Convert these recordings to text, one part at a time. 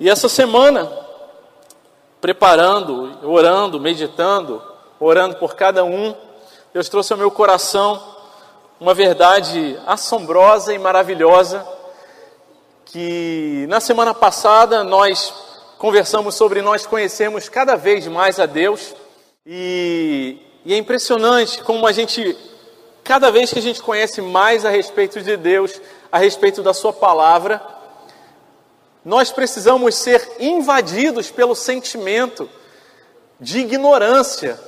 E essa semana, preparando, orando, meditando, orando por cada um, Deus trouxe ao meu coração uma verdade assombrosa e maravilhosa que na semana passada nós conversamos sobre nós conhecermos cada vez mais a Deus. E, e, é impressionante como a gente, cada vez que a gente conhece mais a respeito de Deus, a respeito da Sua palavra, nós precisamos ser invadidos pelo sentimento de ignorância,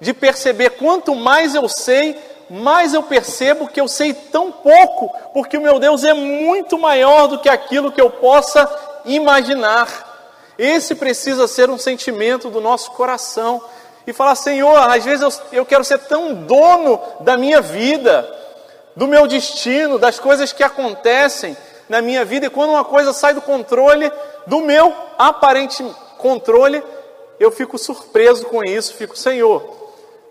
de perceber quanto mais eu sei, mais eu percebo que eu sei tão pouco, porque o meu Deus é muito maior do que aquilo que eu possa imaginar. Esse precisa ser um sentimento do nosso coração. E falar, Senhor, às vezes eu, eu quero ser tão dono da minha vida, do meu destino, das coisas que acontecem na minha vida, e quando uma coisa sai do controle, do meu aparente controle, eu fico surpreso com isso, fico, Senhor,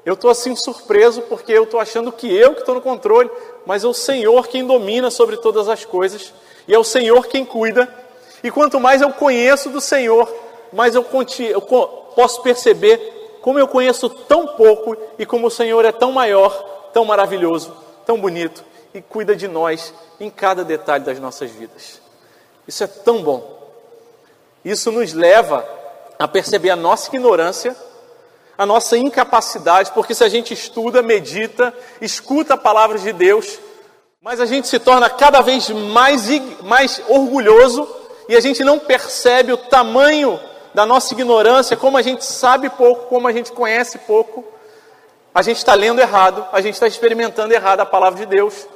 eu estou assim surpreso porque eu estou achando que eu que estou no controle, mas é o Senhor quem domina sobre todas as coisas, e é o Senhor quem cuida, e quanto mais eu conheço do Senhor, mais eu, eu posso perceber como eu conheço tão pouco e como o Senhor é tão maior, tão maravilhoso, tão bonito e cuida de nós em cada detalhe das nossas vidas. Isso é tão bom. Isso nos leva a perceber a nossa ignorância, a nossa incapacidade, porque se a gente estuda, medita, escuta a palavra de Deus, mas a gente se torna cada vez mais, mais orgulhoso e a gente não percebe o tamanho da nossa ignorância, como a gente sabe pouco, como a gente conhece pouco, a gente está lendo errado, a gente está experimentando errado a palavra de Deus.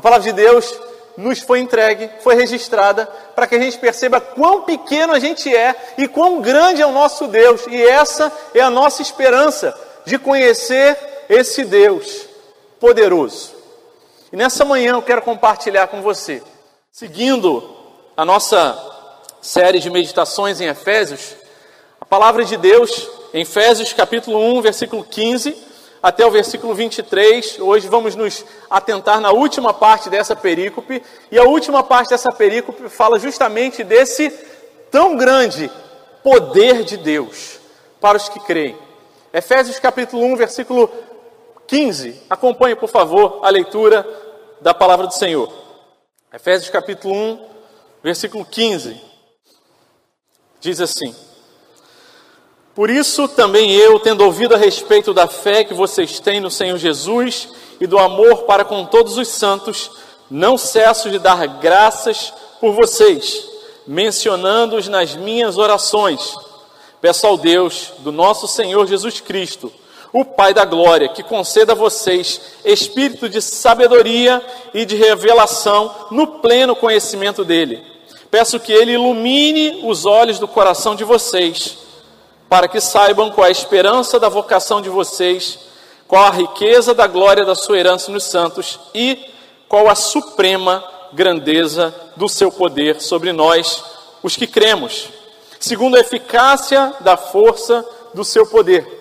A palavra de Deus nos foi entregue, foi registrada, para que a gente perceba quão pequeno a gente é e quão grande é o nosso Deus. E essa é a nossa esperança de conhecer esse Deus poderoso. E nessa manhã eu quero compartilhar com você, seguindo a nossa série de meditações em Efésios, a palavra de Deus, em Efésios capítulo 1, versículo 15 até o versículo 23. Hoje vamos nos atentar na última parte dessa perícope, e a última parte dessa perícope fala justamente desse tão grande poder de Deus para os que creem. Efésios capítulo 1, versículo 15. Acompanhe, por favor, a leitura da palavra do Senhor. Efésios capítulo 1, versículo 15, diz assim: Por isso também eu, tendo ouvido a respeito da fé que vocês têm no Senhor Jesus e do amor para com todos os santos, não cesso de dar graças por vocês, mencionando-os nas minhas orações. Peço ao Deus do nosso Senhor Jesus Cristo o Pai da glória, que conceda a vocês espírito de sabedoria e de revelação no pleno conhecimento dele. Peço que ele ilumine os olhos do coração de vocês, para que saibam qual é a esperança da vocação de vocês, qual a riqueza da glória da sua herança nos santos e qual a suprema grandeza do seu poder sobre nós, os que cremos, segundo a eficácia da força do seu poder.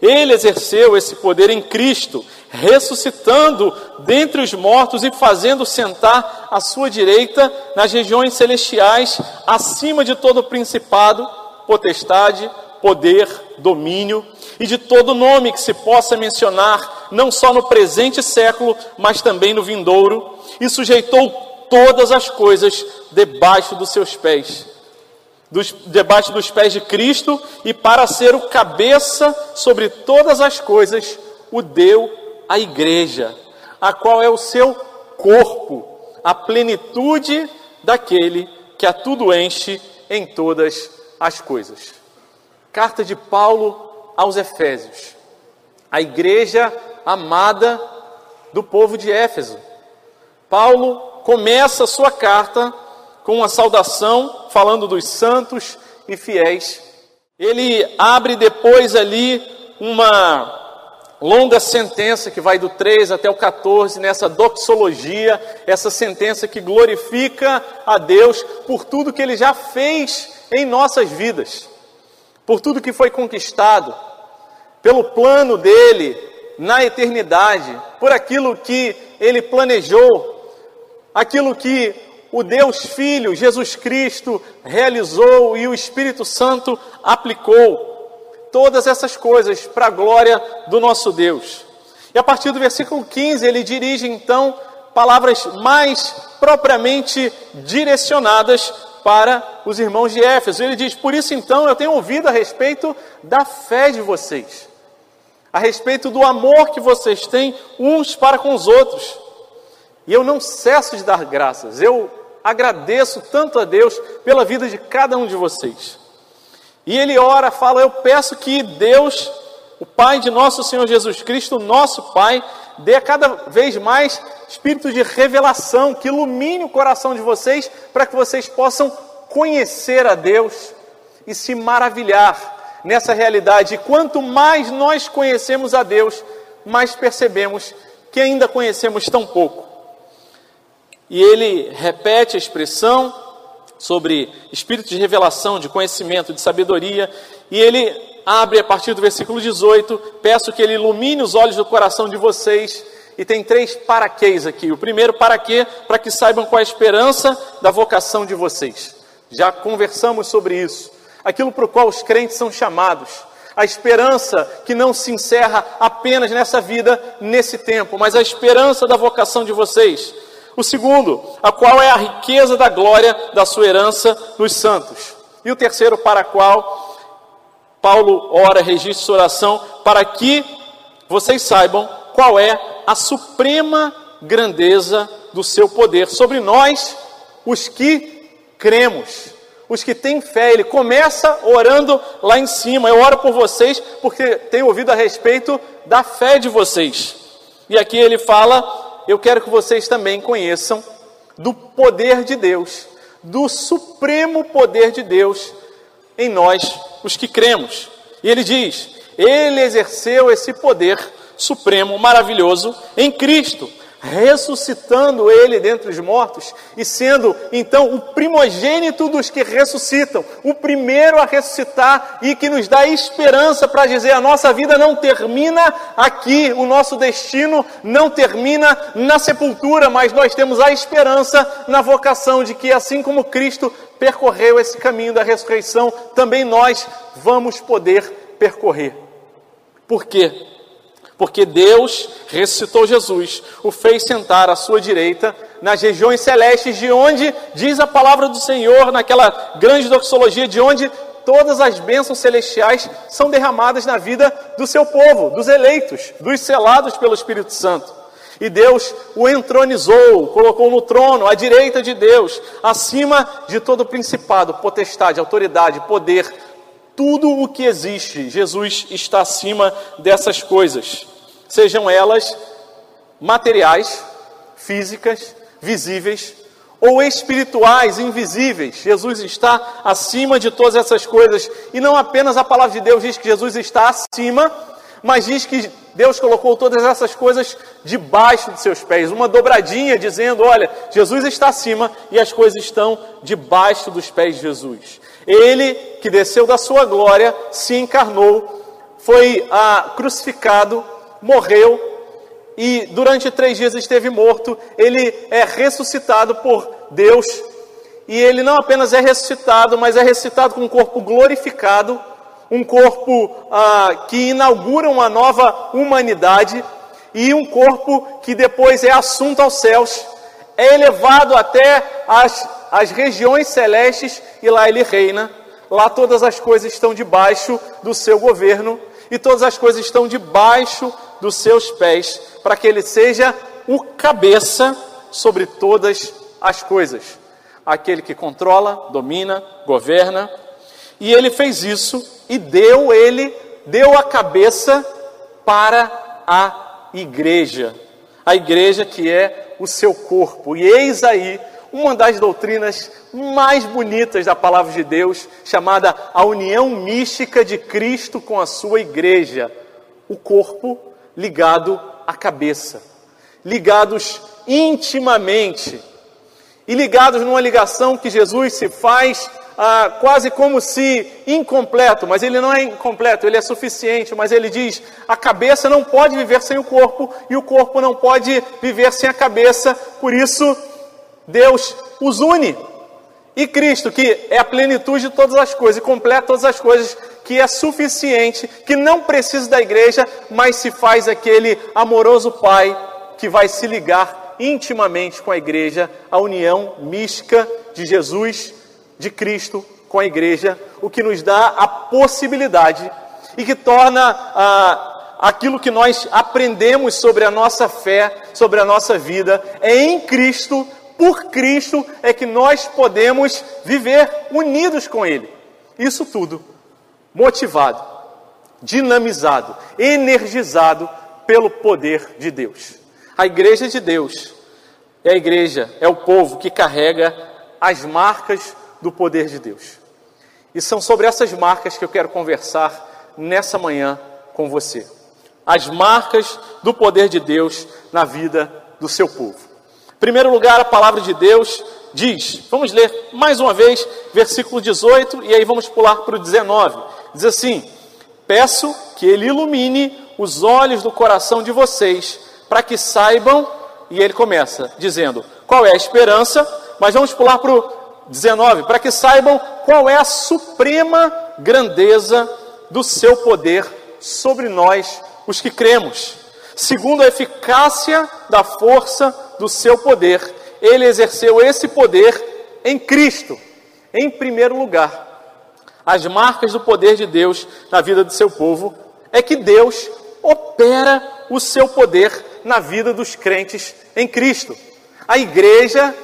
Ele exerceu esse poder em Cristo, ressuscitando dentre os mortos e fazendo sentar à sua direita nas regiões celestiais, acima de todo principado, potestade, poder, domínio e de todo nome que se possa mencionar, não só no presente século, mas também no vindouro, e sujeitou todas as coisas debaixo dos seus pés dos, debaixo dos pés de Cristo e para ser o cabeça sobre todas as coisas, o deu à igreja, a qual é o seu corpo, a plenitude daquele que a tudo enche em todas as coisas. Carta de Paulo aos Efésios, a igreja amada do povo de Éfeso. Paulo começa a sua carta com uma saudação falando dos santos e fiéis. Ele abre depois ali uma longa sentença que vai do 3 até o 14, nessa doxologia, essa sentença que glorifica a Deus por tudo que ele já fez em nossas vidas, por tudo que foi conquistado, pelo plano dele na eternidade, por aquilo que ele planejou, aquilo que o Deus Filho, Jesus Cristo, realizou e o Espírito Santo aplicou. Todas essas coisas para a glória do nosso Deus. E a partir do versículo 15, ele dirige então palavras mais propriamente direcionadas para os irmãos de Éfeso. Ele diz: Por isso então eu tenho ouvido a respeito da fé de vocês, a respeito do amor que vocês têm uns para com os outros. E eu não cesso de dar graças, eu agradeço tanto a Deus pela vida de cada um de vocês. E ele ora, fala: Eu peço que Deus, o Pai de nosso Senhor Jesus Cristo, nosso Pai, dê cada vez mais espírito de revelação, que ilumine o coração de vocês, para que vocês possam conhecer a Deus e se maravilhar nessa realidade. E quanto mais nós conhecemos a Deus, mais percebemos que ainda conhecemos tão pouco. E ele repete a expressão sobre espírito de revelação, de conhecimento, de sabedoria, e ele abre a partir do versículo 18: Peço que ele ilumine os olhos do coração de vocês e tem três paraquês aqui. O primeiro, para quê? Para que saibam qual é a esperança da vocação de vocês. Já conversamos sobre isso. Aquilo para o qual os crentes são chamados. A esperança que não se encerra apenas nessa vida, nesse tempo, mas a esperança da vocação de vocês. O segundo, a qual é a riqueza da glória da sua herança nos santos. E o terceiro, para a qual Paulo ora, registra sua oração, para que vocês saibam qual é a suprema grandeza do seu poder sobre nós, os que cremos, os que têm fé. Ele começa orando lá em cima. Eu oro por vocês porque tenho ouvido a respeito da fé de vocês. E aqui ele fala: Eu quero que vocês também conheçam do poder de Deus, do supremo poder de Deus em nós, os que cremos. E ele diz: Ele exerceu esse poder supremo, maravilhoso em Cristo, ressuscitando ele dentre os mortos e sendo então o primogênito dos que ressuscitam, o primeiro a ressuscitar e que nos dá esperança para dizer a nossa vida não termina aqui, o nosso destino não termina na sepultura, mas nós temos a esperança na vocação de que assim como Cristo percorreu esse caminho da ressurreição, também nós vamos poder percorrer. Por quê? Porque Deus ressuscitou Jesus, o fez sentar à sua direita nas regiões celestes, de onde, diz a palavra do Senhor, naquela grande doxologia, de onde todas as bênçãos celestiais são derramadas na vida do seu povo, dos eleitos, dos selados pelo Espírito Santo. E Deus o entronizou, colocou no trono, à direita de Deus, acima de todo principado, potestade, autoridade, poder, tudo o que existe, Jesus está acima dessas coisas, sejam elas materiais, físicas, visíveis ou espirituais, invisíveis. Jesus está acima de todas essas coisas e não apenas a palavra de Deus diz que Jesus está acima, mas diz que Deus colocou todas essas coisas debaixo de seus pés, uma dobradinha dizendo: olha, Jesus está acima e as coisas estão debaixo dos pés de Jesus. Ele que desceu da sua glória, se encarnou, foi ah, crucificado, morreu e durante três dias esteve morto. Ele é ressuscitado por Deus e ele não apenas é ressuscitado, mas é ressuscitado com um corpo glorificado, um corpo ah, que inaugura uma nova humanidade e um corpo que depois é assunto aos céus, é elevado até as as regiões celestes e lá ele reina. Lá todas as coisas estão debaixo do seu governo e todas as coisas estão debaixo dos seus pés, para que ele seja o cabeça sobre todas as coisas. Aquele que controla, domina, governa. E ele fez isso e deu ele, deu a cabeça para a igreja. A igreja que é o seu corpo. E eis aí uma das doutrinas mais bonitas da palavra de Deus, chamada a união mística de Cristo com a sua igreja, o corpo ligado à cabeça, ligados intimamente e ligados numa ligação que Jesus se faz ah, quase como se incompleto, mas ele não é incompleto, ele é suficiente, mas ele diz: a cabeça não pode viver sem o corpo e o corpo não pode viver sem a cabeça, por isso Deus os une. E Cristo, que é a plenitude de todas as coisas e completa todas as coisas, que é suficiente, que não precisa da igreja, mas se faz aquele amoroso Pai que vai se ligar intimamente com a igreja, a união mística de Jesus, de Cristo com a igreja, o que nos dá a possibilidade e que torna ah, aquilo que nós aprendemos sobre a nossa fé, sobre a nossa vida, é em Cristo por Cristo é que nós podemos viver unidos com Ele. Isso tudo motivado, dinamizado, energizado pelo poder de Deus. A igreja de Deus é a igreja, é o povo que carrega as marcas do poder de Deus. E são sobre essas marcas que eu quero conversar nessa manhã com você. As marcas do poder de Deus na vida do seu povo. Primeiro lugar, a palavra de Deus diz, vamos ler mais uma vez, versículo 18, e aí vamos pular para o 19. Diz assim: Peço que Ele ilumine os olhos do coração de vocês, para que saibam, e ele começa dizendo qual é a esperança, mas vamos pular para o 19, para que saibam qual é a suprema grandeza do seu poder sobre nós, os que cremos segundo a eficácia da força do seu poder. Ele exerceu esse poder em Cristo, em primeiro lugar. As marcas do poder de Deus na vida do seu povo é que Deus opera o seu poder na vida dos crentes em Cristo. A igreja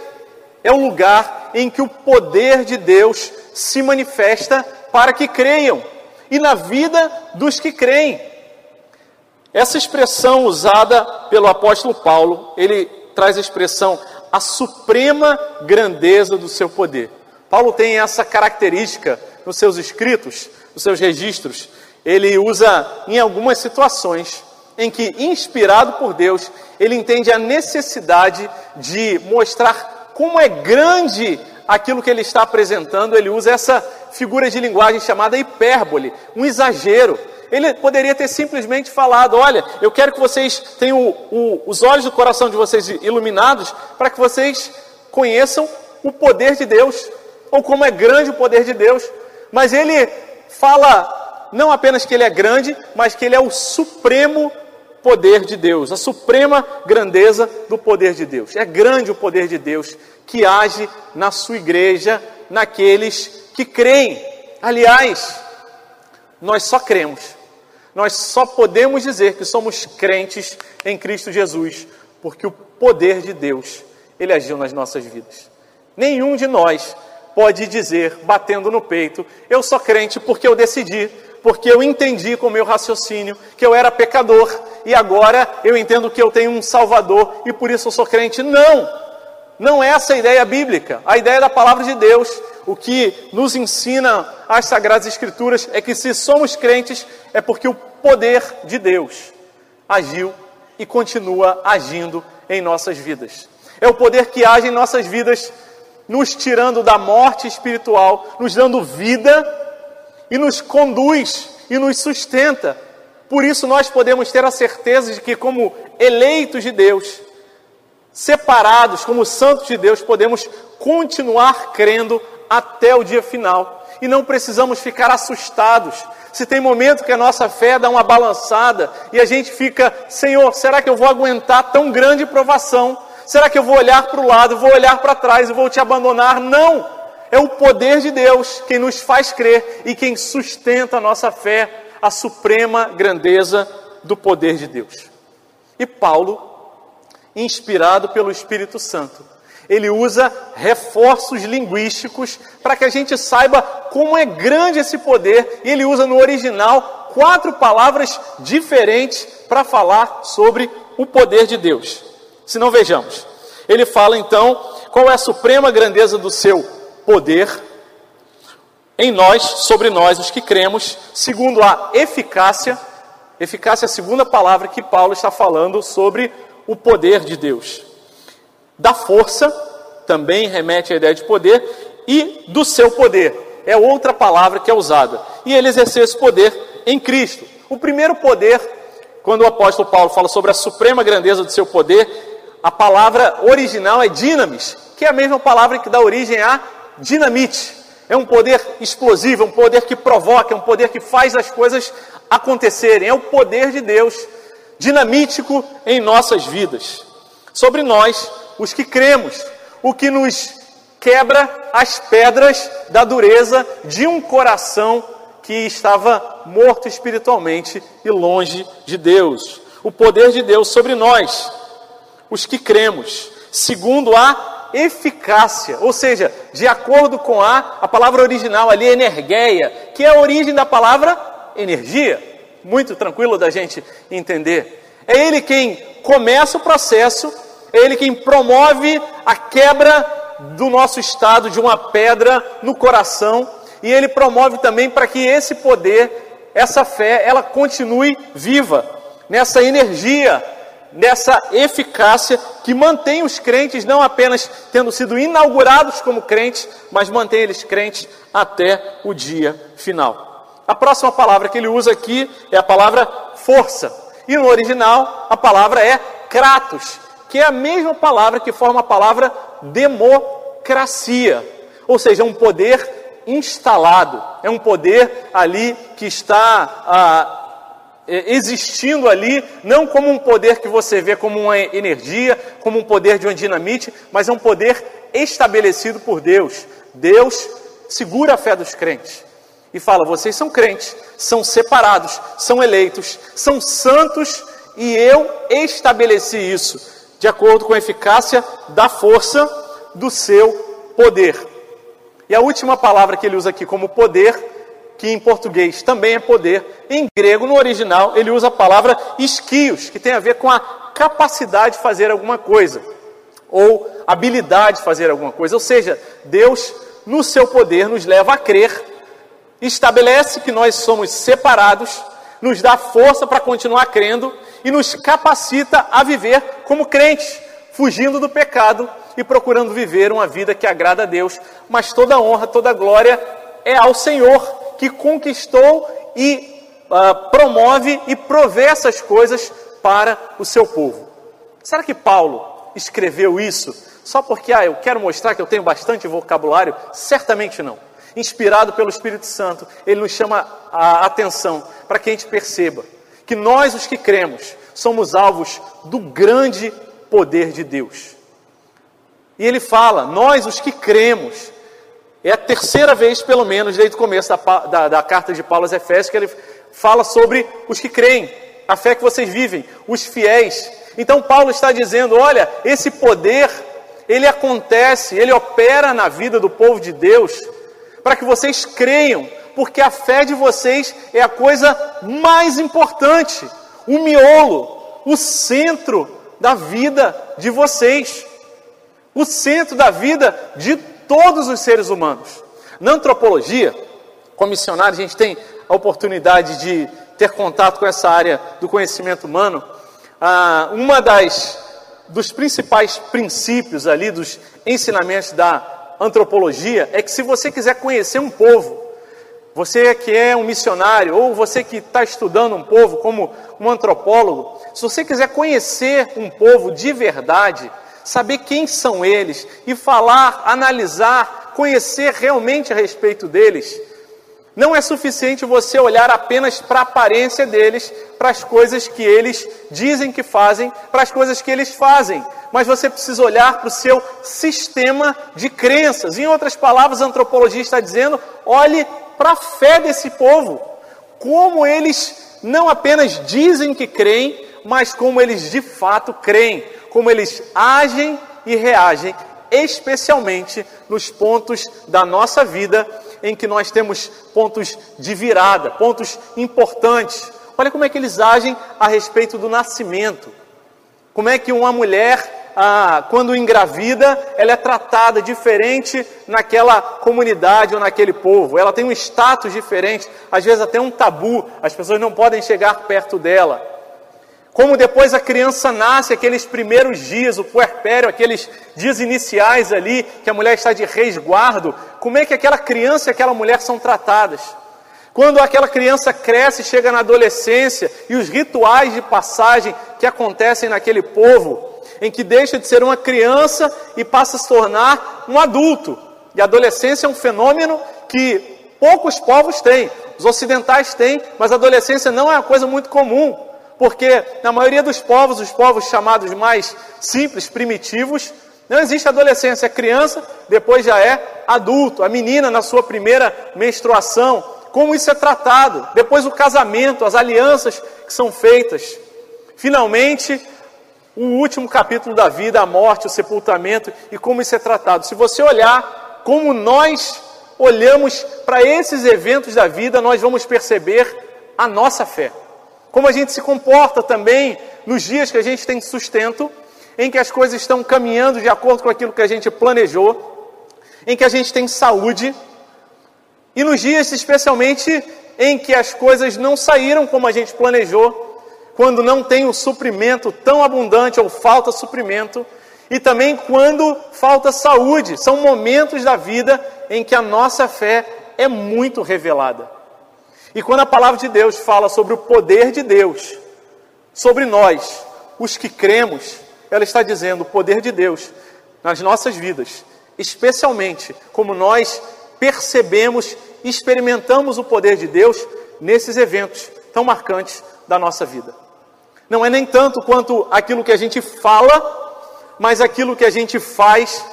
é o lugar em que o poder de Deus se manifesta para que creiam e na vida dos que creem. Essa expressão usada pelo apóstolo Paulo, ele traz a expressão a suprema grandeza do seu poder. Paulo tem essa característica nos seus escritos, nos seus registros. Ele usa em algumas situações em que, inspirado por Deus, ele entende a necessidade de mostrar como é grande aquilo que ele está apresentando. Ele usa essa figura de linguagem chamada hipérbole, um exagero ele poderia ter simplesmente falado: Olha, eu quero que vocês tenham o, o, os olhos do coração de vocês iluminados para que vocês conheçam o poder de Deus, ou como é grande o poder de Deus. Mas ele fala não apenas que ele é grande, mas que ele é o supremo poder de Deus, a suprema grandeza do poder de Deus. É grande o poder de Deus que age na sua igreja, naqueles que creem. Aliás, nós só cremos nós só podemos dizer que somos crentes em Cristo Jesus, porque o poder de Deus, ele agiu nas nossas vidas. Nenhum de nós pode dizer, batendo no peito, eu sou crente porque eu decidi, porque eu entendi com o meu raciocínio que eu era pecador e agora eu entendo que eu tenho um Salvador e por isso eu sou crente. Não! Não é essa a ideia bíblica. A ideia da palavra de Deus, o que nos ensina as Sagradas Escrituras, é que se somos crentes, é porque o poder de Deus agiu e continua agindo em nossas vidas. É o poder que age em nossas vidas, nos tirando da morte espiritual, nos dando vida e nos conduz e nos sustenta. Por isso nós podemos ter a certeza de que, como eleitos de Deus, separados como santos de Deus, podemos continuar crendo até o dia final. E não precisamos ficar assustados. Se tem momento que a nossa fé dá uma balançada e a gente fica, Senhor, será que eu vou aguentar tão grande provação? Será que eu vou olhar para o lado, vou olhar para trás e vou te abandonar? Não! É o poder de Deus quem nos faz crer e quem sustenta a nossa fé, a suprema grandeza do poder de Deus. E Paulo inspirado pelo Espírito Santo. Ele usa reforços linguísticos para que a gente saiba como é grande esse poder, e ele usa no original quatro palavras diferentes para falar sobre o poder de Deus. Se não vejamos, ele fala então qual é a suprema grandeza do seu poder em nós, sobre nós, os que cremos, segundo a eficácia. Eficácia é a segunda palavra que Paulo está falando sobre o poder de Deus. Da força, também remete à ideia de poder, e do seu poder, é outra palavra que é usada. E ele exerceu esse poder em Cristo. O primeiro poder, quando o apóstolo Paulo fala sobre a suprema grandeza do seu poder, a palavra original é dinamis, que é a mesma palavra que dá origem a dinamite. É um poder explosivo, é um poder que provoca, é um poder que faz as coisas acontecerem. É o poder de Deus dinamítico em nossas vidas. Sobre nós, os que cremos, o que nos quebra as pedras da dureza de um coração que estava morto espiritualmente e longe de Deus. O poder de Deus sobre nós, os que cremos, segundo a eficácia, ou seja, de acordo com a, a palavra original ali, energeia, que é a origem da palavra energia. Muito tranquilo da gente entender. É ele quem começa o processo, é ele quem promove a quebra do nosso estado de uma pedra no coração e ele promove também para que esse poder, essa fé, ela continue viva nessa energia, nessa eficácia que mantém os crentes não apenas tendo sido inaugurados como crentes, mas mantém eles crentes até o dia final. A próxima palavra que ele usa aqui é a palavra força. E no original a palavra é kratos, que é a mesma palavra que forma a palavra democracia, ou seja, um poder instalado, é um poder ali que está ah, existindo ali, não como um poder que você vê como uma energia, como um poder de uma dinamite, mas é um poder estabelecido por Deus. Deus segura a fé dos crentes e fala: vocês são crentes, são separados, são eleitos, são santos e eu estabeleci isso de acordo com a eficácia da força do seu poder. E a última palavra que ele usa aqui como poder, que em português também é poder, em grego, no original, ele usa a palavra esquios, que tem a ver com a capacidade de fazer alguma coisa, ou habilidade de fazer alguma coisa. Ou seja, Deus, no seu poder, nos leva a crer, estabelece que nós somos separados, nos dá força para continuar crendo e nos capacita a viver como crentes, fugindo do pecado e procurando viver uma vida que agrada a Deus. Mas toda honra, toda glória é ao Senhor que conquistou e uh, promove e provê essas coisas para o seu povo. Será que Paulo escreveu isso só porque ah, eu quero mostrar que eu tenho bastante vocabulário? Certamente não. Inspirado pelo Espírito Santo, ele nos chama a atenção para que a gente perceba que nós, os que cremos, somos alvos do grande poder de Deus. E ele fala, nós, os que cremos, é a terceira vez, pelo menos, desde o começo da, da, da carta de Paulo aos Efésios, que ele fala sobre os que creem, a fé que vocês vivem, os fiéis. Então, Paulo está dizendo: olha, esse poder, ele acontece, ele opera na vida do povo de Deus, para que vocês creiam, porque a fé de vocês é a coisa mais importante, o miolo, o centro da vida de vocês, o centro da vida de todos os seres humanos. Na antropologia, como missionário, a gente tem a oportunidade de ter contato com essa área do conhecimento humano. Ah, uma das dos principais princípios ali dos ensinamentos da antropologia é que se você quiser conhecer um povo, você que é um missionário, ou você que está estudando um povo como um antropólogo, se você quiser conhecer um povo de verdade, saber quem são eles e falar, analisar, conhecer realmente a respeito deles, não é suficiente você olhar apenas para a aparência deles, para as coisas que eles dizem que fazem, para as coisas que eles fazem, mas você precisa olhar para o seu sistema de crenças. Em outras palavras, a antropologia está dizendo: olhe para a fé desse povo, como eles não apenas dizem que creem, mas como eles de fato creem, como eles agem e reagem, especialmente nos pontos da nossa vida em que nós temos pontos de virada, pontos importantes. Olha como é que eles agem a respeito do nascimento. Como é que uma mulher ah, quando engravida, ela é tratada diferente naquela comunidade ou naquele povo. Ela tem um status diferente, às vezes até um tabu, as pessoas não podem chegar perto dela. Como depois a criança nasce, aqueles primeiros dias, o puerpério, aqueles dias iniciais ali, que a mulher está de resguardo, como é que aquela criança e aquela mulher são tratadas? Quando aquela criança cresce, chega na adolescência e os rituais de passagem que acontecem naquele povo, em que deixa de ser uma criança e passa a se tornar um adulto. E a adolescência é um fenômeno que poucos povos têm. Os ocidentais têm, mas a adolescência não é uma coisa muito comum, porque na maioria dos povos, os povos chamados mais simples, primitivos, não existe adolescência, é criança, depois já é adulto. A menina na sua primeira menstruação, como isso é tratado. Depois o casamento, as alianças que são feitas. Finalmente, o último capítulo da vida, a morte, o sepultamento e como isso é tratado. Se você olhar como nós olhamos para esses eventos da vida, nós vamos perceber a nossa fé. Como a gente se comporta também nos dias que a gente tem sustento em que as coisas estão caminhando de acordo com aquilo que a gente planejou, em que a gente tem saúde, e nos dias especialmente em que as coisas não saíram como a gente planejou, quando não tem o suprimento tão abundante ou falta suprimento, e também quando falta saúde. São momentos da vida em que a nossa fé é muito revelada. E quando a palavra de Deus fala sobre o poder de Deus sobre nós, os que cremos, ela está dizendo o poder de Deus nas nossas vidas, especialmente como nós percebemos, experimentamos o poder de Deus nesses eventos tão marcantes da nossa vida. Não é nem tanto quanto aquilo que a gente fala, mas aquilo que a gente faz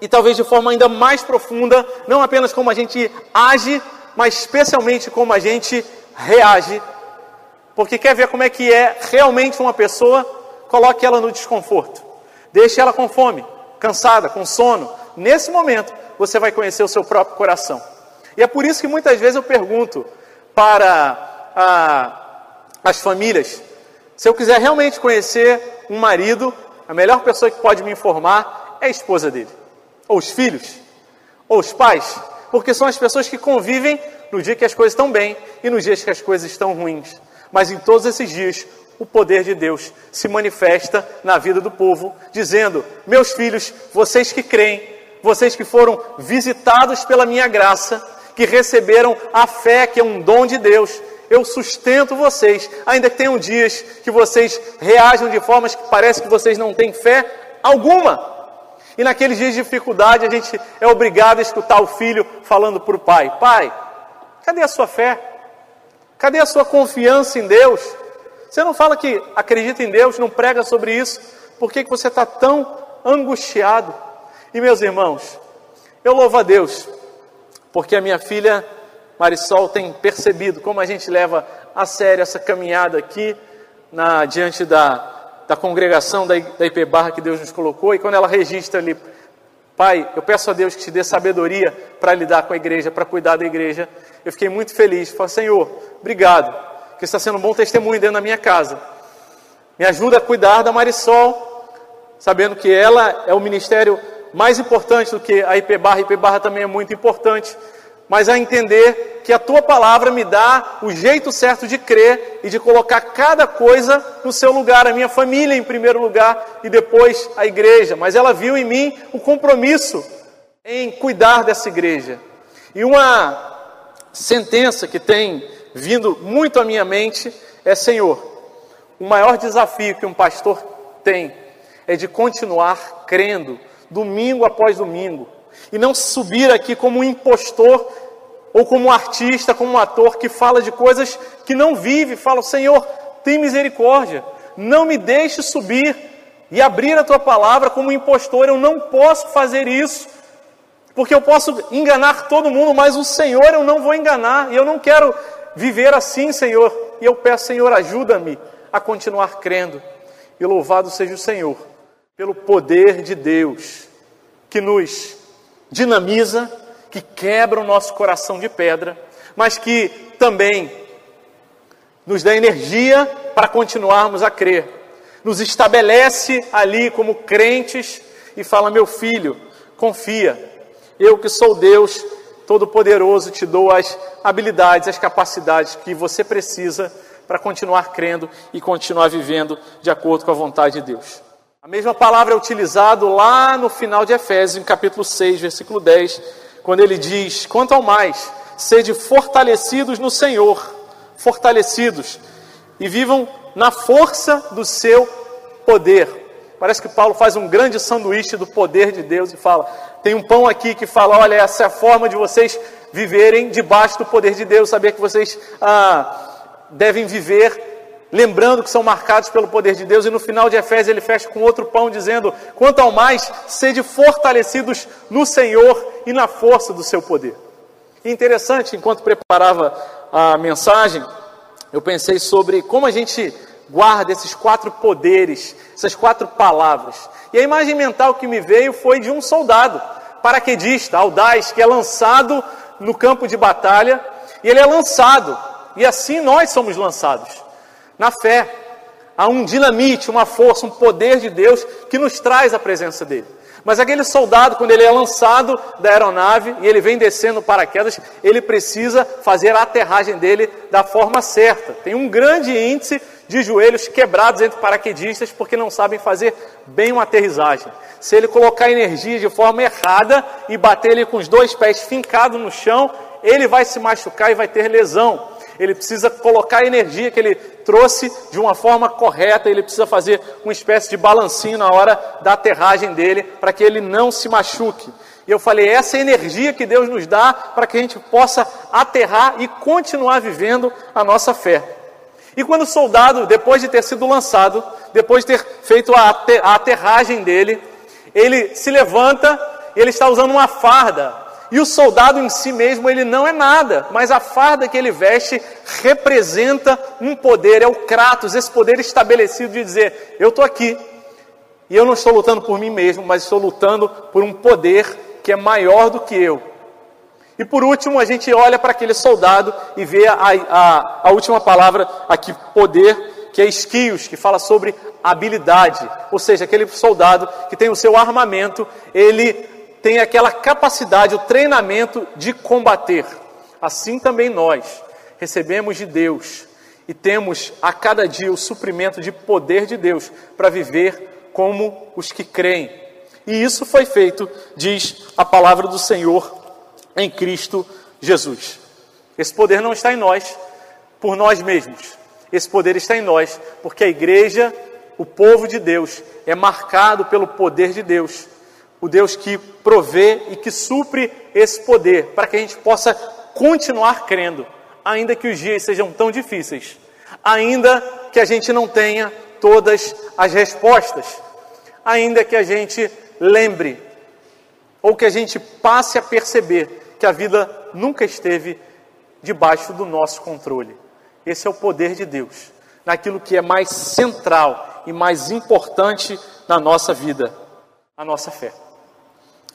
e talvez de forma ainda mais profunda, não apenas como a gente age, mas especialmente como a gente reage. Porque quer ver como é que é realmente uma pessoa coloque ela no desconforto. Deixe ela com fome, cansada, com sono. Nesse momento, você vai conhecer o seu próprio coração. E é por isso que muitas vezes eu pergunto para a, as famílias: se eu quiser realmente conhecer um marido, a melhor pessoa que pode me informar é a esposa dele, ou os filhos, ou os pais, porque são as pessoas que convivem no dia que as coisas estão bem e nos dias que as coisas estão ruins. Mas em todos esses dias, o poder de Deus se manifesta na vida do povo, dizendo: Meus filhos, vocês que creem, vocês que foram visitados pela minha graça, que receberam a fé que é um dom de Deus, eu sustento vocês, ainda que tenham dias que vocês reajam de formas que parece que vocês não têm fé alguma. E naqueles dias de dificuldade, a gente é obrigado a escutar o filho falando para o pai: Pai, cadê a sua fé? Cadê a sua confiança em Deus? Você não fala que acredita em Deus, não prega sobre isso, por que, que você está tão angustiado? E meus irmãos, eu louvo a Deus, porque a minha filha Marisol tem percebido como a gente leva a sério essa caminhada aqui na, diante da, da congregação da, IP Barra que Deus nos colocou, e quando ela registra ali, Pai, eu peço a Deus que te dê sabedoria para lidar com a igreja, para cuidar da igreja. Eu fiquei muito feliz. Falei, Senhor, obrigado que está sendo um bom testemunho dentro da minha casa. Me ajuda a cuidar da Marisol, sabendo que ela é o ministério mais importante do que a IP Barra. A IP Barra também é muito importante, mas a entender que a tua palavra me dá o jeito certo de crer e de colocar cada coisa no seu lugar, a minha família em primeiro lugar e depois a igreja. Mas ela viu em mim o compromisso em cuidar dessa igreja. E uma sentença que tem vindo muito à minha mente é: Senhor, o maior desafio que um pastor tem é de continuar crendo, domingo após domingo, e não subir aqui como um impostor ou como um artista, como um ator que fala de coisas que não vive, fala: Senhor, tem misericórdia, não me deixe subir e abrir a tua palavra como um impostor, eu não posso fazer isso. Porque eu posso enganar todo mundo, mas o Senhor eu não vou enganar, e eu não quero viver assim, Senhor. E eu peço, Senhor, ajuda-me a continuar crendo. E louvado seja o Senhor pelo poder de Deus que nos dinamiza, que quebra o nosso coração de pedra, mas que também nos dá energia para continuarmos a crer. Nos estabelece ali como crentes e fala: meu filho, confia. Eu que sou Deus Todo-Poderoso te dou as habilidades, as capacidades que você precisa para continuar crendo e continuar vivendo de acordo com a vontade de Deus. A mesma palavra é utilizada lá no final de Efésios, capítulo 6, versículo 10, quando ele diz: Quanto ao mais, sede fortalecidos no Senhor, fortalecidos, e vivam na força do seu poder. Parece que Paulo faz um grande sanduíche do poder de Deus e fala: tem um pão aqui que fala, olha, essa é a forma de vocês viverem debaixo do poder de Deus, saber que vocês ah, devem viver lembrando que são marcados pelo poder de Deus, e no final de Efésios ele fecha com outro pão, dizendo: quanto ao mais, sede fortalecidos no Senhor e na força do seu poder. E interessante, enquanto preparava a mensagem, eu pensei sobre como a gente guarda esses quatro poderes, essas quatro palavras. E a imagem mental que me veio foi de um soldado, paraquedista, audaz, que é lançado no campo de batalha, e ele é lançado, e assim nós somos lançados, na fé. Há um dinamite, uma força, um poder de Deus que nos traz a presença dele. Mas aquele soldado, quando ele é lançado da aeronave e ele vem descendo paraquedas, ele precisa fazer a aterragem dele da forma certa. Tem um grande índice de joelhos quebrados entre paraquedistas porque não sabem fazer bem uma aterrissagem. Se ele colocar energia de forma errada e bater ele com os dois pés fincados no chão, ele vai se machucar e vai ter lesão ele precisa colocar a energia que ele trouxe de uma forma correta, ele precisa fazer uma espécie de balancinho na hora da aterragem dele, para que ele não se machuque. E eu falei, essa é a energia que Deus nos dá para que a gente possa aterrar e continuar vivendo a nossa fé. E quando o soldado, depois de ter sido lançado, depois de ter feito a aterragem dele, ele se levanta, ele está usando uma farda, e o soldado em si mesmo, ele não é nada, mas a farda que ele veste representa um poder, é o Kratos, esse poder estabelecido de dizer: eu estou aqui, e eu não estou lutando por mim mesmo, mas estou lutando por um poder que é maior do que eu. E por último, a gente olha para aquele soldado e vê a, a, a última palavra aqui, poder, que é esquios, que fala sobre habilidade, ou seja, aquele soldado que tem o seu armamento, ele tem aquela capacidade, o treinamento de combater. Assim também nós recebemos de Deus e temos a cada dia o suprimento de poder de Deus para viver como os que creem. E isso foi feito, diz a palavra do Senhor, em Cristo Jesus. Esse poder não está em nós por nós mesmos. Esse poder está em nós porque a igreja, o povo de Deus, é marcado pelo poder de Deus o Deus que provê e que supre esse poder, para que a gente possa continuar crendo, ainda que os dias sejam tão difíceis, ainda que a gente não tenha todas as respostas, ainda que a gente lembre, ou que a gente passe a perceber que a vida nunca esteve debaixo do nosso controle. Esse é o poder de Deus, naquilo que é mais central e mais importante na nossa vida, a nossa fé.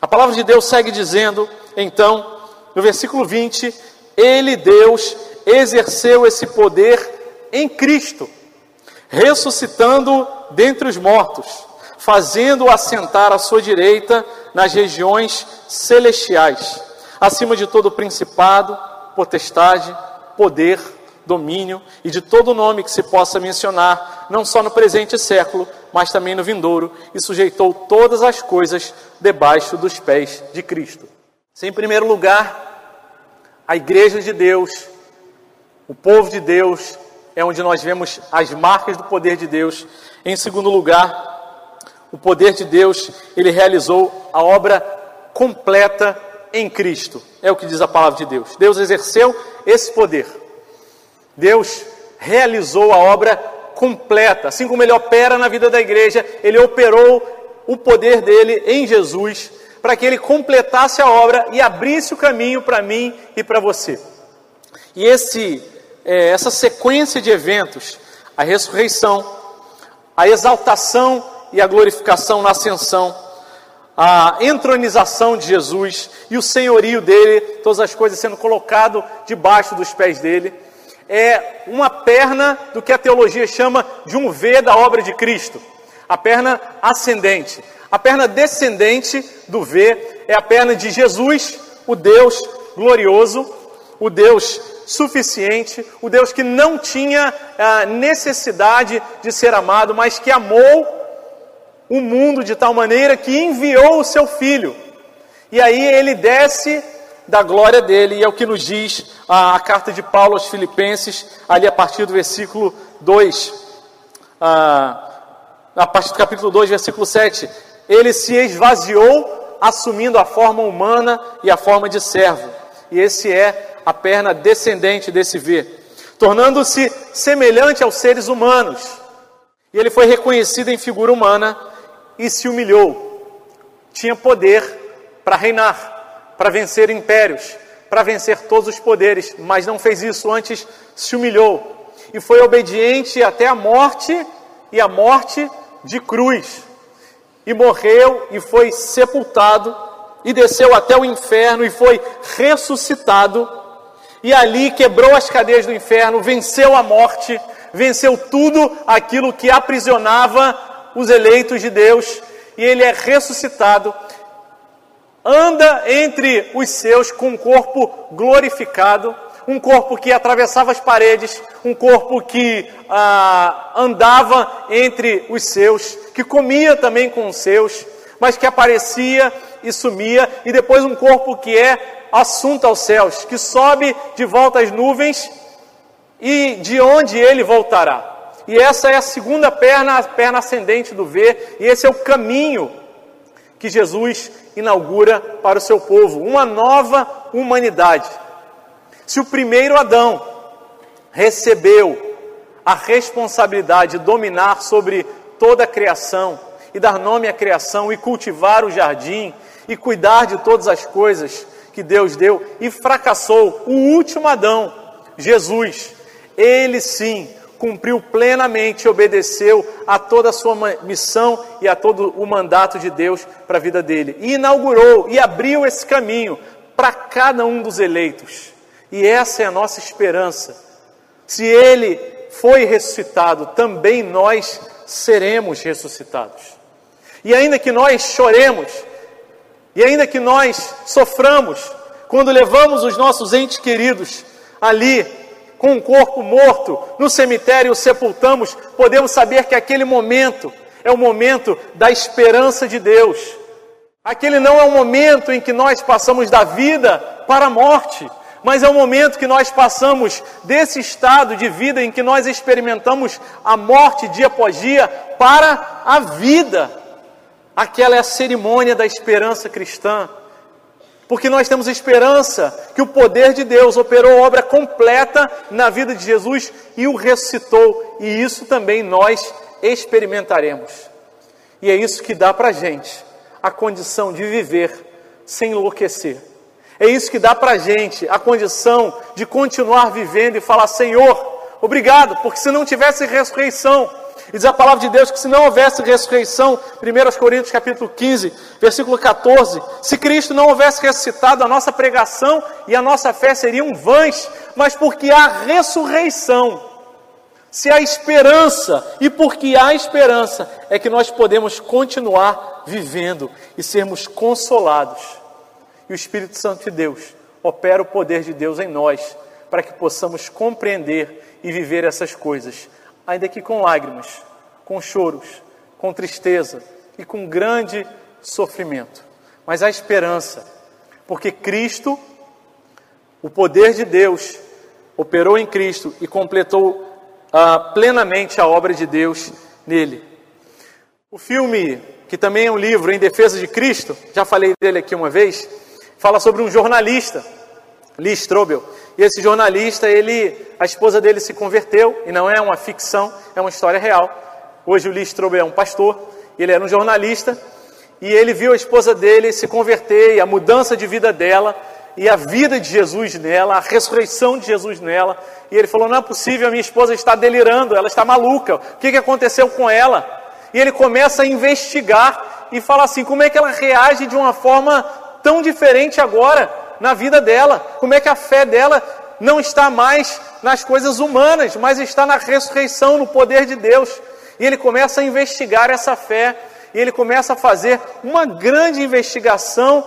A palavra de Deus segue dizendo, então, no versículo 20: Ele, Deus, exerceu esse poder em Cristo, ressuscitando dentre os mortos, fazendo-o assentar à sua direita nas regiões celestiais, acima de todo principado, potestade, poder, domínio e de todo nome que se possa mencionar, não só no presente século, mas também no vindouro, e sujeitou todas as coisas debaixo dos pés de Cristo. em primeiro lugar, a igreja de Deus, o povo de Deus, é onde nós vemos as marcas do poder de Deus. Em segundo lugar, o poder de Deus, ele realizou a obra completa em Cristo. É o que diz a palavra de Deus. Deus exerceu esse poder. Deus realizou a obra completa. Assim como ele opera na vida da igreja, ele operou o poder dele em Jesus para que ele completasse a obra e abrisse o caminho para mim e para você. E esse, é, essa sequência de eventos, a ressurreição, a exaltação e a glorificação na ascensão, a entronização de Jesus e o senhorio dele, todas as coisas sendo colocado debaixo dos pés dele, é uma perna do que a teologia chama de um V da obra de Cristo. A perna ascendente. A perna descendente do V é a perna de Jesus, o Deus glorioso, o Deus suficiente, o Deus que não tinha ah, necessidade de ser amado, mas que amou o mundo de tal maneira que enviou o seu filho. E aí ele desce da glória dele, e é o que nos diz a, a carta de Paulo aos Filipenses, ali a partir do versículo 2. Ah, a partir do capítulo 2, versículo 7, ele se esvaziou, assumindo a forma humana e a forma de servo. E esse é a perna descendente desse V, tornando-se semelhante aos seres humanos. E ele foi reconhecido em figura humana e se humilhou. Tinha poder para reinar, para vencer impérios, para vencer todos os poderes, mas não fez isso, antes se humilhou e foi obediente até a morte e a morte de cruz. E morreu e foi sepultado e desceu até o inferno e foi ressuscitado. E ali quebrou as cadeias do inferno, venceu a morte, venceu tudo aquilo que aprisionava os eleitos de Deus, e ele é ressuscitado anda entre os seus com um corpo glorificado, um corpo que atravessava as paredes, um corpo que ah, andava entre os seus, que comia também com os seus, mas que aparecia e sumia, e depois um corpo que é assunto aos céus, que sobe de volta às nuvens e de onde ele voltará. E essa é a segunda perna, a perna ascendente do ver, e esse é o caminho que Jesus inaugura para o seu povo, uma nova humanidade. Se o primeiro Adão recebeu a responsabilidade de dominar sobre toda a criação e dar nome à criação e cultivar o jardim e cuidar de todas as coisas que Deus deu e fracassou, o último Adão, Jesus, ele sim cumpriu plenamente, obedeceu a toda a sua missão e a todo o mandato de Deus para a vida dele. E inaugurou e abriu esse caminho para cada um dos eleitos. E essa é a nossa esperança. Se ele foi ressuscitado, também nós seremos ressuscitados. E ainda que nós choremos, e ainda que nós soframos, quando levamos os nossos entes queridos ali com um corpo morto no cemitério o sepultamos, podemos saber que aquele momento é o momento da esperança de Deus. Aquele não é o momento em que nós passamos da vida para a morte, mas é o momento que nós passamos desse estado de vida em que nós experimentamos a morte dia após dia para a vida. Aquela é a cerimônia da esperança cristã. Porque nós temos esperança que o poder de Deus operou obra completa na vida de Jesus e o ressuscitou, e isso também nós experimentaremos. E é isso que dá para a gente a condição de viver sem enlouquecer. É isso que dá para a gente a condição de continuar vivendo e falar: Senhor, obrigado, porque se não tivesse ressurreição, e diz a palavra de Deus que se não houvesse ressurreição, 1 Coríntios capítulo 15, versículo 14, se Cristo não houvesse ressuscitado, a nossa pregação e a nossa fé seriam vãs, mas porque há ressurreição, se há esperança, e porque há esperança, é que nós podemos continuar vivendo e sermos consolados. E o Espírito Santo de Deus opera o poder de Deus em nós, para que possamos compreender e viver essas coisas ainda que com lágrimas, com choros, com tristeza e com grande sofrimento. Mas há esperança, porque Cristo, o poder de Deus, operou em Cristo e completou uh, plenamente a obra de Deus nele. O filme, que também é um livro em defesa de Cristo, já falei dele aqui uma vez, fala sobre um jornalista, Lee Strobel, e esse jornalista, ele, a esposa dele se converteu, e não é uma ficção, é uma história real. Hoje o Lee Strobel é um pastor, ele era um jornalista, e ele viu a esposa dele se converter, e a mudança de vida dela, e a vida de Jesus nela, a ressurreição de Jesus nela. E ele falou: Não é possível, a minha esposa está delirando, ela está maluca, o que, que aconteceu com ela? E ele começa a investigar e fala assim: Como é que ela reage de uma forma tão diferente agora? Na vida dela, como é que a fé dela não está mais nas coisas humanas, mas está na ressurreição, no poder de Deus. E ele começa a investigar essa fé, e ele começa a fazer uma grande investigação,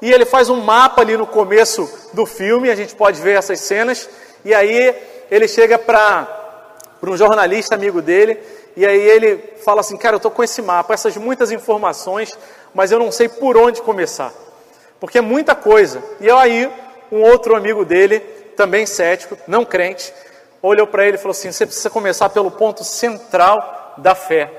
e ele faz um mapa ali no começo do filme, a gente pode ver essas cenas, e aí ele chega para um jornalista amigo dele, e aí ele fala assim: Cara, eu estou com esse mapa, essas muitas informações, mas eu não sei por onde começar porque é muita coisa. E aí, um outro amigo dele, também cético, não crente, olhou para ele e falou assim: você precisa começar pelo ponto central da fé.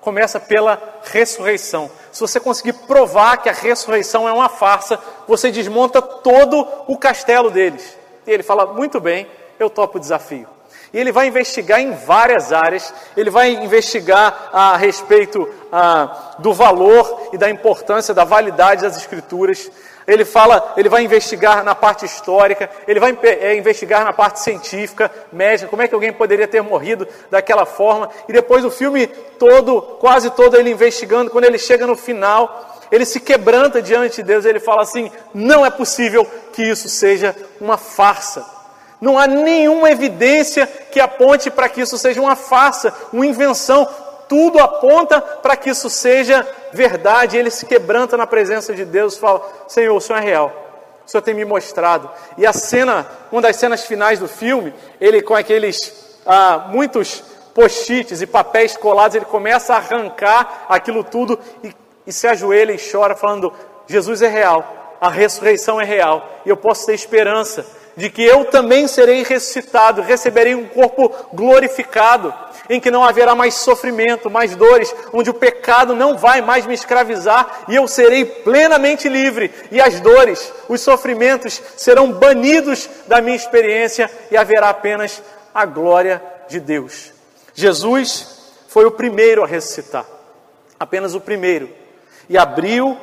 começa pela ressurreição. Se você conseguir provar que a ressurreição é uma farsa, você desmonta todo o castelo deles. E ele fala: muito bem, eu topo o desafio. E ele vai investigar em várias áreas, ele vai investigar a respeito a, do valor e da importância, da validade das Escrituras. Ele fala, ele vai investigar na parte histórica, ele vai é, investigar na parte científica, médica, como é que alguém poderia ter morrido daquela forma. E depois o filme todo, quase todo ele investigando, quando ele chega no final, ele se quebranta diante de Deus, ele fala assim: não é possível que isso seja uma farsa. Não há nenhuma evidência que aponte para que isso seja uma farsa, uma invenção. Tudo aponta para que isso seja verdade. Ele se quebranta na presença de Deus e fala: Senhor, o Senhor é real. O Senhor tem me mostrado. E a cena, uma das cenas finais do filme, ele com aqueles ah, muitos post-its e papéis colados, ele começa a arrancar aquilo tudo e, e se ajoelha e chora, falando: Jesus é real, a ressurreição é real, e eu posso ter esperança de que eu também serei ressuscitado, receberei um corpo glorificado, em que não haverá mais sofrimento, mais dores, onde o pecado não vai mais me escravizar e eu serei plenamente livre, e as dores, os sofrimentos serão banidos da minha experiência e haverá apenas a glória de Deus. Jesus foi o primeiro a ressuscitar, apenas o primeiro, e abriu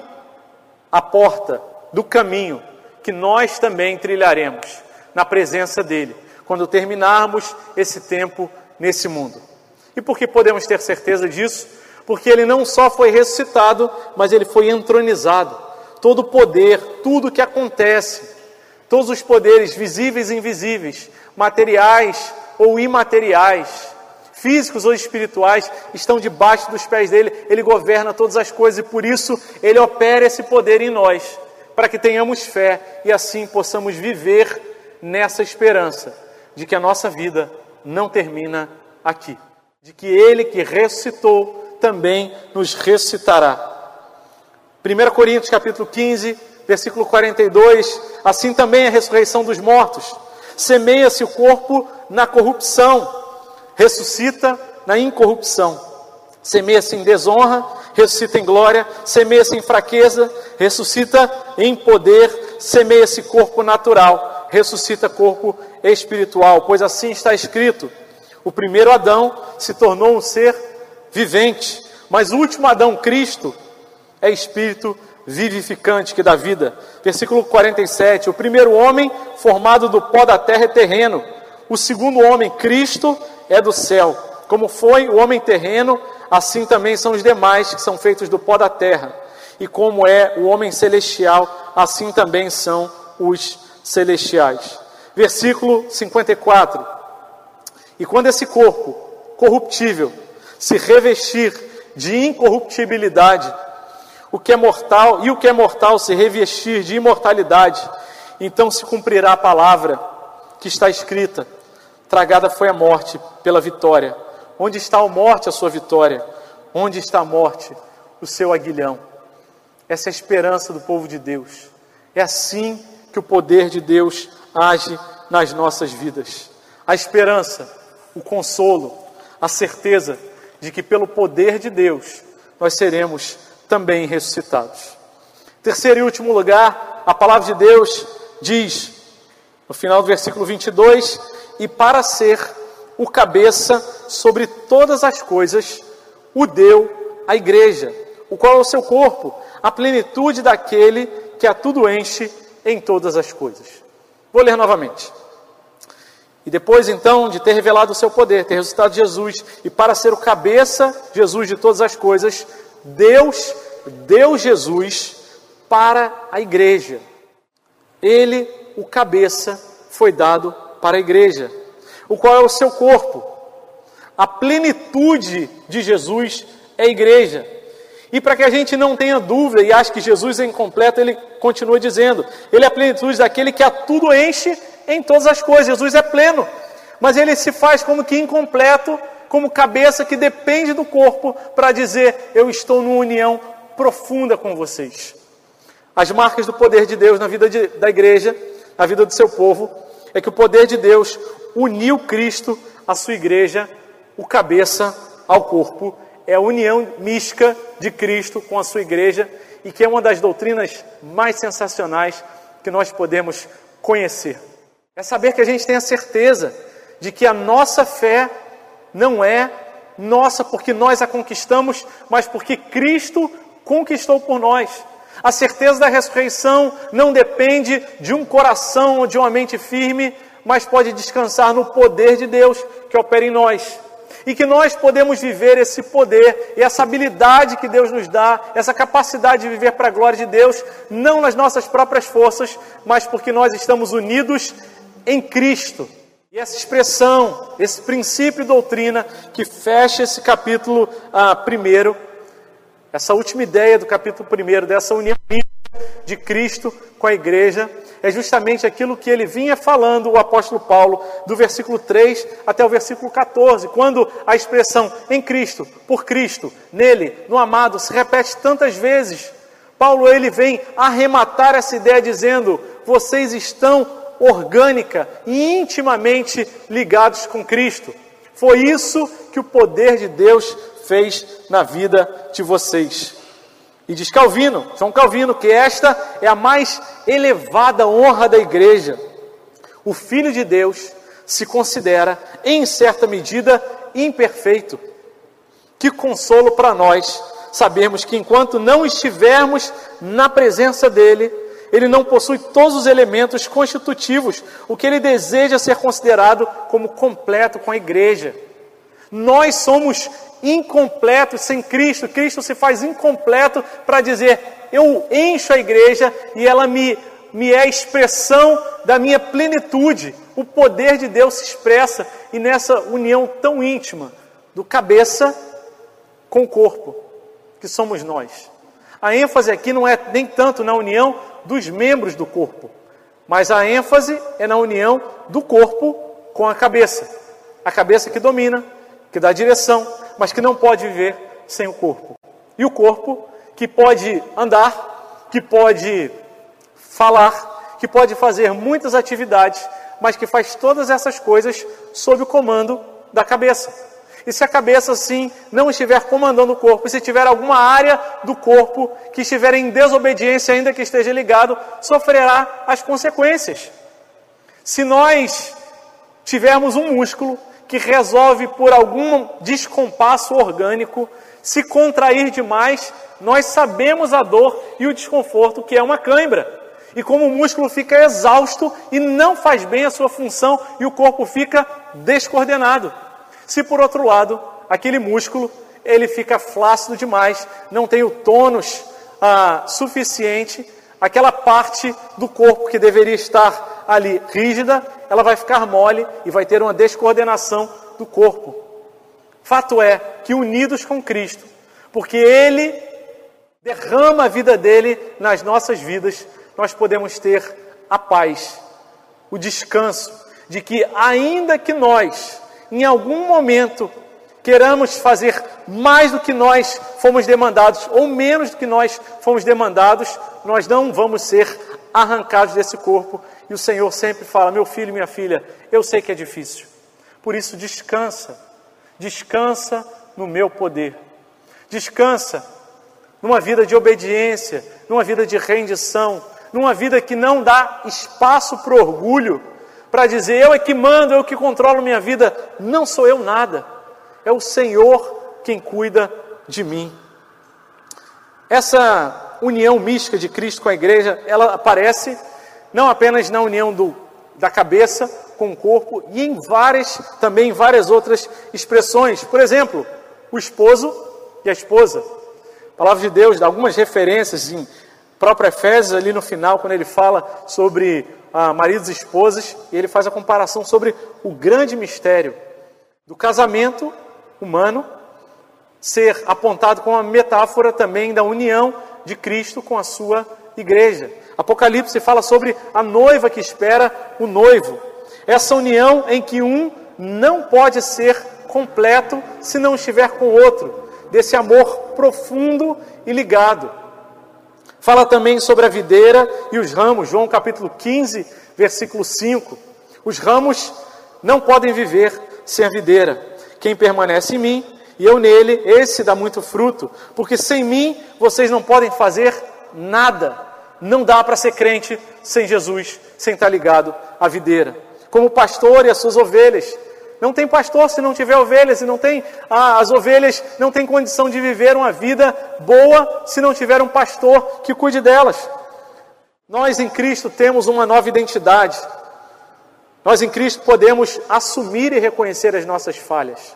a porta do caminho que nós também trilharemos na presença dEle, quando terminarmos esse tempo nesse mundo. E por que podemos ter certeza disso? Porque ele não só foi ressuscitado, mas ele foi entronizado. Todo o poder, tudo que acontece, todos os poderes visíveis e invisíveis, materiais ou imateriais, físicos ou espirituais, estão debaixo dos pés dele. Ele governa todas as coisas e por isso ele opera esse poder em nós para que tenhamos fé e assim possamos viver nessa esperança de que a nossa vida não termina aqui, de que Ele que ressuscitou também nos ressuscitará. 1 Coríntios capítulo 15, versículo 42, assim também a ressurreição dos mortos. Semeia-se o corpo na corrupção, ressuscita na incorrupção. Semeia-se em desonra, ressuscita em glória, semeia-se em fraqueza, ressuscita em poder, semeia-se corpo natural, ressuscita corpo espiritual, pois assim está escrito: o primeiro Adão se tornou um ser vivente, mas o último Adão, Cristo, é espírito vivificante que dá vida. Versículo 47: O primeiro homem formado do pó da terra é terreno, o segundo homem, Cristo, é do céu. Como foi o homem terreno, assim também são os demais que são feitos do pó da terra. E como é o homem celestial, assim também são os celestiais. Versículo 54. E quando esse corpo corruptível se revestir de incorruptibilidade, o que é mortal e o que é mortal se revestir de imortalidade, então se cumprirá a palavra que está escrita: tragada foi a morte pela vitória. Onde está a morte, a sua vitória? Onde está a morte, o seu aguilhão? Essa é a esperança do povo de Deus. É assim que o poder de Deus age nas nossas vidas. A esperança, o consolo, a certeza de que pelo poder de Deus nós seremos também ressuscitados. Terceiro e último lugar, a palavra de Deus diz, no final do versículo 22, e para ser o cabeça sobre todas as coisas, o deu à igreja, o qual é o seu corpo, a plenitude daquele que a tudo enche em todas as coisas. Vou ler novamente. E depois então de ter revelado o seu poder, ter ressuscitado Jesus, e para ser o cabeça, Jesus de todas as coisas, Deus deu Jesus para a igreja. Ele, o cabeça, foi dado para a igreja o qual é o seu corpo. A plenitude de Jesus é a igreja. E para que a gente não tenha dúvida e ache que Jesus é incompleto, ele continua dizendo: Ele é a plenitude daquele que a tudo enche em todas as coisas. Jesus é pleno, mas ele se faz como que incompleto, como cabeça que depende do corpo para dizer: Eu estou numa união profunda com vocês. As marcas do poder de Deus na vida de, da igreja, na vida do seu povo, é que o poder de Deus uniu Cristo à sua igreja, o cabeça ao corpo, é a união mística de Cristo com a sua igreja e que é uma das doutrinas mais sensacionais que nós podemos conhecer. É saber que a gente tem a certeza de que a nossa fé não é nossa porque nós a conquistamos, mas porque Cristo conquistou por nós. A certeza da ressurreição não depende de um coração ou de uma mente firme, mas pode descansar no poder de Deus que opera em nós. E que nós podemos viver esse poder e essa habilidade que Deus nos dá, essa capacidade de viver para a glória de Deus, não nas nossas próprias forças, mas porque nós estamos unidos em Cristo. E essa expressão, esse princípio e doutrina que fecha esse capítulo ah, primeiro, essa última ideia do capítulo primeiro, dessa união de Cristo com a igreja, é justamente aquilo que ele vinha falando, o apóstolo Paulo, do versículo 3 até o versículo 14, quando a expressão em Cristo, por Cristo, nele, no amado, se repete tantas vezes. Paulo ele vem arrematar essa ideia dizendo: vocês estão orgânica e intimamente ligados com Cristo. Foi isso que o poder de Deus fez na vida de vocês. E diz Calvino, João Calvino, que esta é a mais elevada honra da igreja. O Filho de Deus se considera, em certa medida, imperfeito. Que consolo para nós sabermos que enquanto não estivermos na presença dele, ele não possui todos os elementos constitutivos, o que ele deseja ser considerado como completo com a igreja. Nós somos incompletos sem Cristo. Cristo se faz incompleto para dizer: eu encho a igreja e ela me, me é expressão da minha plenitude. O poder de Deus se expressa e nessa união tão íntima do cabeça com o corpo, que somos nós. A ênfase aqui não é nem tanto na união dos membros do corpo, mas a ênfase é na união do corpo com a cabeça. A cabeça que domina, que dá direção, mas que não pode viver sem o corpo. E o corpo que pode andar, que pode falar, que pode fazer muitas atividades, mas que faz todas essas coisas sob o comando da cabeça. E se a cabeça, assim, não estiver comandando o corpo, e se tiver alguma área do corpo que estiver em desobediência, ainda que esteja ligado, sofrerá as consequências. Se nós tivermos um músculo que resolve por algum descompasso orgânico se contrair demais, nós sabemos a dor e o desconforto que é uma cãibra. E como o músculo fica exausto e não faz bem a sua função e o corpo fica descoordenado. Se por outro lado, aquele músculo ele fica flácido demais, não tem o tônus ah, suficiente, aquela parte do corpo que deveria estar ali rígida, ela vai ficar mole e vai ter uma descoordenação do corpo. Fato é que unidos com Cristo, porque Ele derrama a vida dele nas nossas vidas, nós podemos ter a paz, o descanso de que, ainda que nós, em algum momento, queiramos fazer mais do que nós fomos demandados ou menos do que nós fomos demandados, nós não vamos ser arrancados desse corpo. E o Senhor sempre fala: Meu filho, minha filha, eu sei que é difícil, por isso descansa, descansa no meu poder, descansa numa vida de obediência, numa vida de rendição, numa vida que não dá espaço para orgulho, para dizer eu é que mando, eu que controlo minha vida. Não sou eu nada, é o Senhor quem cuida de mim. Essa união mística de Cristo com a igreja, ela aparece não apenas na união do, da cabeça com o corpo, e em várias, também em várias outras expressões. Por exemplo, o esposo e a esposa. A palavra de Deus dá algumas referências em próprio Efésios, ali no final, quando ele fala sobre ah, maridos e esposas, e ele faz a comparação sobre o grande mistério do casamento humano ser apontado como uma metáfora também da união de Cristo com a sua igreja. Apocalipse fala sobre a noiva que espera o noivo. Essa união em que um não pode ser completo se não estiver com o outro, desse amor profundo e ligado. Fala também sobre a videira e os ramos, João capítulo 15, versículo 5. Os ramos não podem viver sem a videira. Quem permanece em mim e eu nele, esse dá muito fruto, porque sem mim vocês não podem fazer nada. Não dá para ser crente sem Jesus, sem estar ligado à videira. Como pastor e as suas ovelhas. Não tem pastor se não tiver ovelhas, e não tem ah, as ovelhas não têm condição de viver uma vida boa se não tiver um pastor que cuide delas. Nós em Cristo temos uma nova identidade. Nós em Cristo podemos assumir e reconhecer as nossas falhas.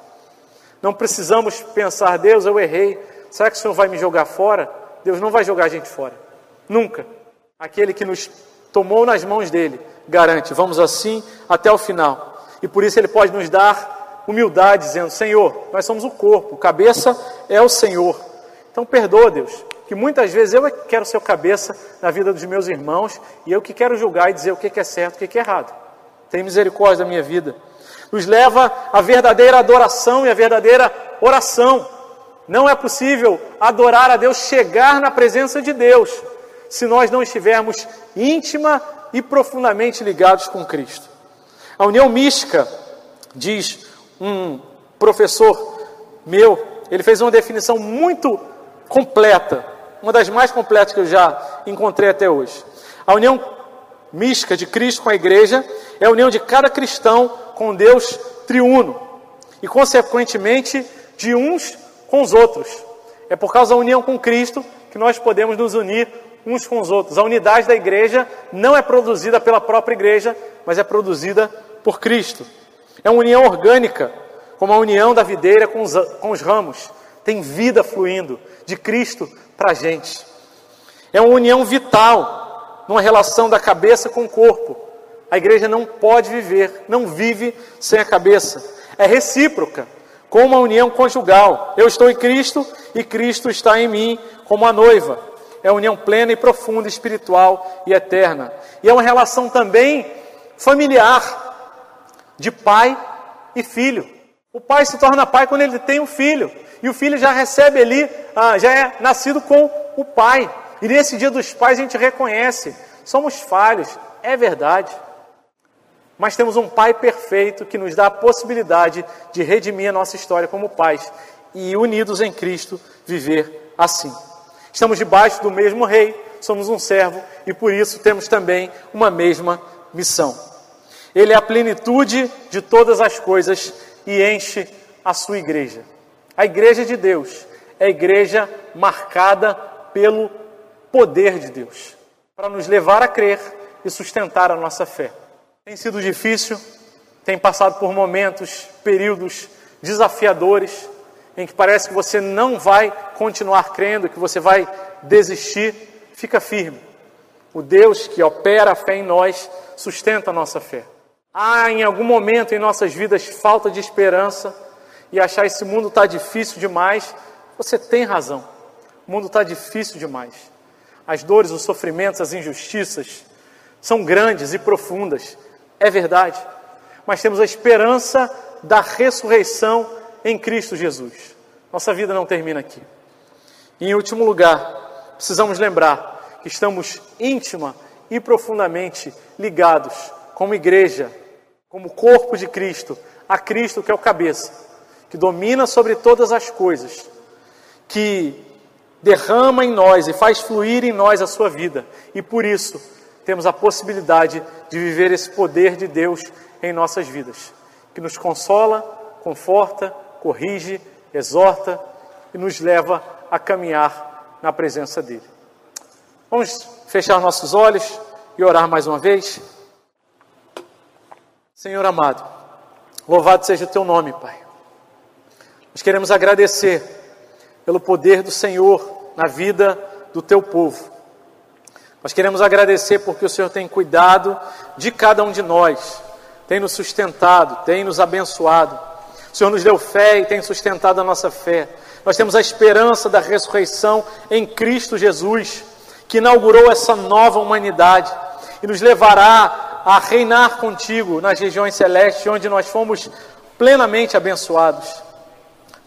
Não precisamos pensar, Deus, eu errei. Será que o Senhor vai me jogar fora? Deus não vai jogar a gente fora. Nunca. Aquele que nos tomou nas mãos dele garante, vamos assim até o final. E por isso ele pode nos dar humildade, dizendo: Senhor, nós somos o corpo, cabeça é o Senhor. Então perdoa, Deus, que muitas vezes eu quero ser o cabeça na vida dos meus irmãos e eu que quero julgar e dizer o que é certo e o que é errado. Tem misericórdia da minha vida nos leva à verdadeira adoração e à verdadeira oração. Não é possível adorar a Deus, chegar na presença de Deus, se nós não estivermos íntima e profundamente ligados com Cristo. A união mística, diz um professor meu, ele fez uma definição muito completa, uma das mais completas que eu já encontrei até hoje. A união mística de Cristo com a igreja é a união de cada cristão com Deus triuno e, consequentemente, de uns com os outros. É por causa da união com Cristo que nós podemos nos unir uns com os outros. A unidade da igreja não é produzida pela própria igreja, mas é produzida por Cristo. É uma união orgânica, como a união da videira com os, com os ramos. Tem vida fluindo de Cristo para a gente. É uma união vital, numa relação da cabeça com o corpo. A igreja não pode viver, não vive sem a cabeça. É recíproca, como uma união conjugal. Eu estou em Cristo e Cristo está em mim, como a noiva. É união plena e profunda, espiritual e eterna. E é uma relação também familiar, de pai e filho. O pai se torna pai quando ele tem um filho. E o filho já recebe ali, ah, já é nascido com o pai. E nesse dia dos pais a gente reconhece: somos falhos, é verdade. Mas temos um Pai perfeito que nos dá a possibilidade de redimir a nossa história como pais e, unidos em Cristo, viver assim. Estamos debaixo do mesmo Rei, somos um servo e por isso temos também uma mesma missão. Ele é a plenitude de todas as coisas e enche a sua igreja. A igreja de Deus é a igreja marcada pelo poder de Deus, para nos levar a crer e sustentar a nossa fé. Tem sido difícil, tem passado por momentos, períodos desafiadores, em que parece que você não vai continuar crendo, que você vai desistir. Fica firme. O Deus que opera a fé em nós sustenta a nossa fé. Há em algum momento em nossas vidas falta de esperança e achar esse mundo está difícil demais, você tem razão. O mundo está difícil demais. As dores, os sofrimentos, as injustiças são grandes e profundas. É verdade. Mas temos a esperança da ressurreição em Cristo Jesus. Nossa vida não termina aqui. E, em último lugar, precisamos lembrar que estamos íntima e profundamente ligados como igreja, como corpo de Cristo, a Cristo que é o cabeça, que domina sobre todas as coisas, que derrama em nós e faz fluir em nós a sua vida. E por isso, temos a possibilidade de viver esse poder de Deus em nossas vidas, que nos consola, conforta, corrige, exorta e nos leva a caminhar na presença dEle. Vamos fechar nossos olhos e orar mais uma vez? Senhor amado, louvado seja o teu nome, Pai. Nós queremos agradecer pelo poder do Senhor na vida do teu povo. Nós queremos agradecer porque o Senhor tem cuidado de cada um de nós, tem nos sustentado, tem nos abençoado. O Senhor nos deu fé e tem sustentado a nossa fé. Nós temos a esperança da ressurreição em Cristo Jesus, que inaugurou essa nova humanidade e nos levará a reinar contigo nas regiões celestes, onde nós fomos plenamente abençoados.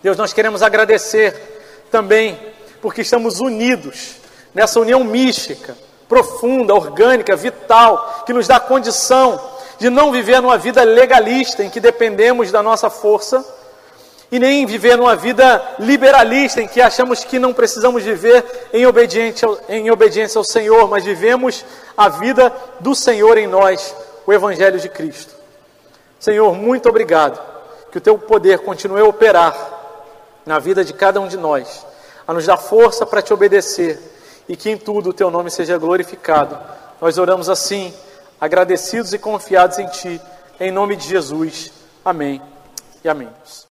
Deus, nós queremos agradecer também porque estamos unidos nessa união mística profunda, orgânica, vital, que nos dá condição de não viver numa vida legalista em que dependemos da nossa força e nem viver numa vida liberalista em que achamos que não precisamos viver em obediência, ao, em obediência ao Senhor, mas vivemos a vida do Senhor em nós, o Evangelho de Cristo. Senhor, muito obrigado, que o teu poder continue a operar na vida de cada um de nós, a nos dar força para te obedecer e que em tudo o teu nome seja glorificado. Nós oramos assim, agradecidos e confiados em ti, em nome de Jesus. Amém e amém.